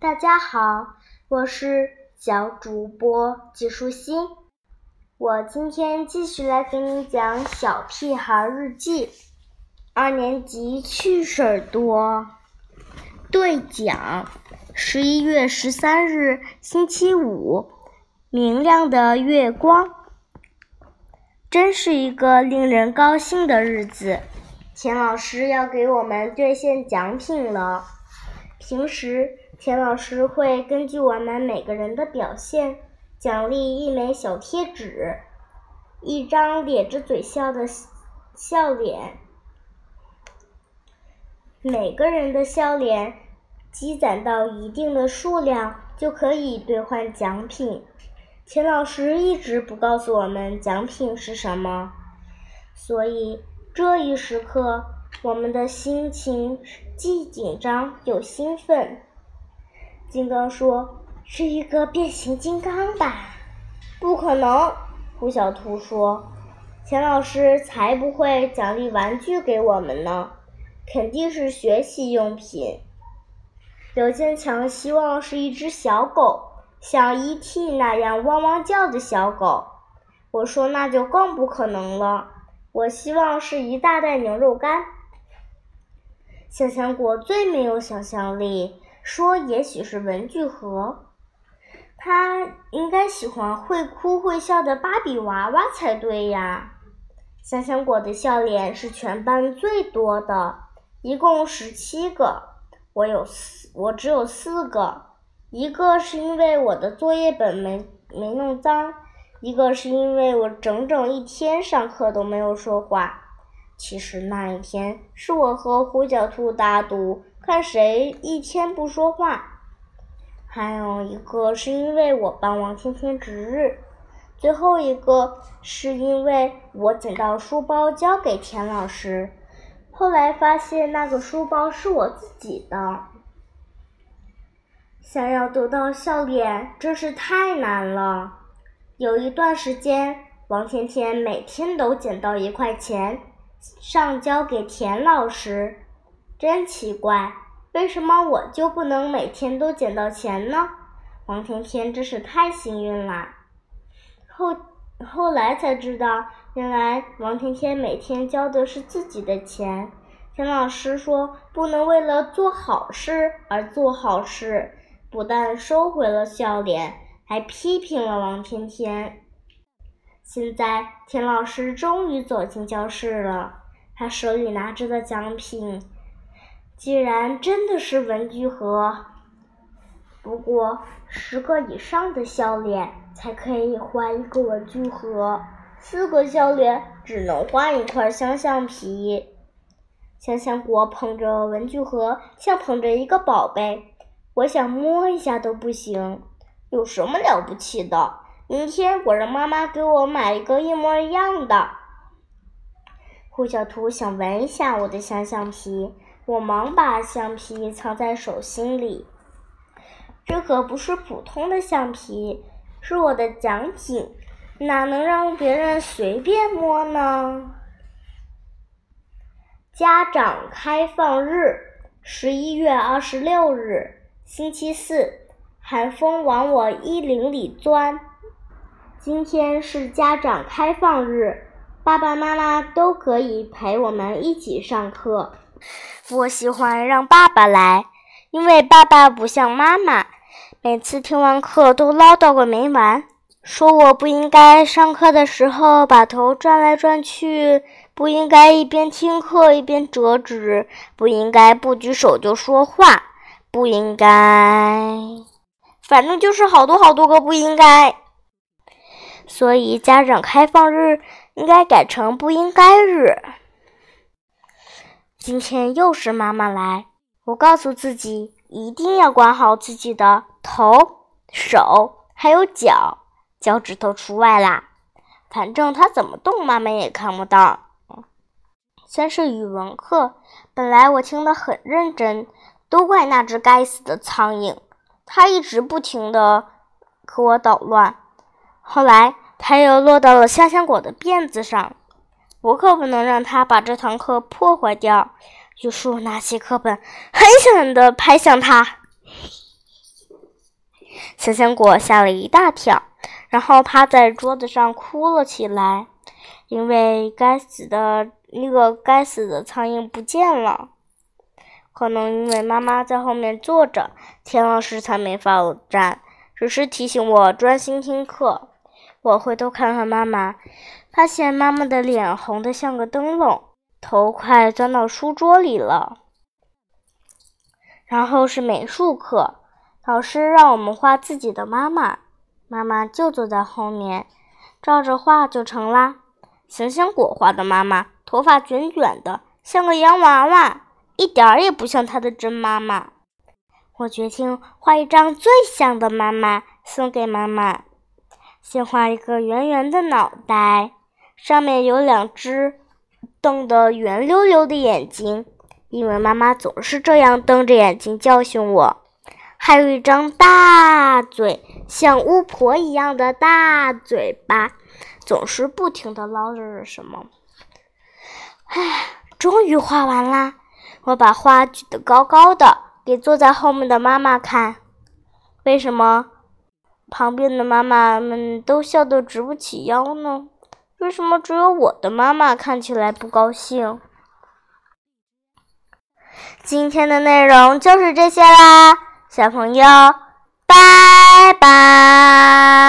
大家好，我是小主播季舒心。我今天继续来给你讲《小屁孩日记》。二年级趣事儿多，兑奖。十一月十三日，星期五，明亮的月光，真是一个令人高兴的日子。钱老师要给我们兑现奖品了。平时，钱老师会根据我们每个人的表现，奖励一枚小贴纸，一张咧着嘴笑的笑脸。每个人的笑脸积攒到一定的数量，就可以兑换奖品。钱老师一直不告诉我们奖品是什么，所以这一时刻，我们的心情既紧张又兴奋。金刚说：“是一个变形金刚吧？”“不可能。”胡小兔说。“钱老师才不会奖励玩具给我们呢。”肯定是学习用品。刘坚强希望是一只小狗，像 E.T. 那样汪汪叫的小狗。我说那就更不可能了。我希望是一大袋牛肉干。香香果最没有想象力，说也许是文具盒。他应该喜欢会哭会笑的芭比娃娃才对呀。香香果的笑脸是全班最多的。一共十七个，我有四，我只有四个。一个是因为我的作业本没没弄脏，一个是因为我整整一天上课都没有说话。其实那一天是我和胡小兔打赌，看谁一天不说话。还有一个是因为我帮王天天值日，最后一个是因为我捡到书包交给田老师。后来发现那个书包是我自己的。想要得到笑脸真是太难了。有一段时间，王天天每天都捡到一块钱，上交给田老师。真奇怪，为什么我就不能每天都捡到钱呢？王甜甜真是太幸运啦。后后来才知道。原来王甜甜每天交的是自己的钱。田老师说不能为了做好事而做好事，不但收回了笑脸，还批评了王甜甜。现在田老师终于走进教室了，他手里拿着的奖品，既然真的是文具盒。不过十个以上的笑脸才可以换一个文具盒。四个笑脸只能换一块香橡皮。香香果捧着文具盒，像捧着一个宝贝。我想摸一下都不行。有什么了不起的？明天我让妈妈给我买一个一模一样的。胡小图想闻一下我的香橡皮，我忙把橡皮藏在手心里。这可不是普通的橡皮，是我的奖品。哪能让别人随便摸呢？家长开放日，十一月二十六日，星期四。寒风往我衣领里钻。今天是家长开放日，爸爸妈妈都可以陪我们一起上课。我喜欢让爸爸来，因为爸爸不像妈妈，每次听完课都唠叨个没完。说我不应该上课的时候把头转来转去，不应该一边听课一边折纸，不应该不举手就说话，不应该，反正就是好多好多个不应该。所以家长开放日应该改成不应该日。今天又是妈妈来，我告诉自己一定要管好自己的头、手还有脚。脚趾头除外啦，反正他怎么动，妈妈也看不到。先是语文课，本来我听得很认真，都怪那只该死的苍蝇，它一直不停地给我捣乱。后来它又落到了香香果的辫子上，我可不能让他把这堂课破坏掉。于是我拿起课本，狠狠地拍向他。小香果吓了一大跳，然后趴在桌子上哭了起来，因为该死的那个该死的苍蝇不见了。可能因为妈妈在后面坐着，田老师才没发站，只是提醒我专心听课。我回头看看妈妈，发现妈妈的脸红得像个灯笼，头快钻到书桌里了。然后是美术课，老师让我们画自己的妈妈，妈妈就坐在后面，照着画就成啦。香香果画的妈妈，头发卷卷的，像个洋娃娃，一点儿也不像她的真妈妈。我决定画一张最像的妈妈，送给妈妈。先画一个圆圆的脑袋，上面有两只瞪得圆溜溜的眼睛，因为妈妈总是这样瞪着眼睛教训我。还有一张大嘴，像巫婆一样的大嘴巴，总是不停地唠叨着什么。唉，终于画完啦！我把画举得高高的，给坐在后面的妈妈看。为什么？旁边的妈妈们都笑得直不起腰呢，为什么只有我的妈妈看起来不高兴？今天的内容就是这些啦，小朋友，拜拜。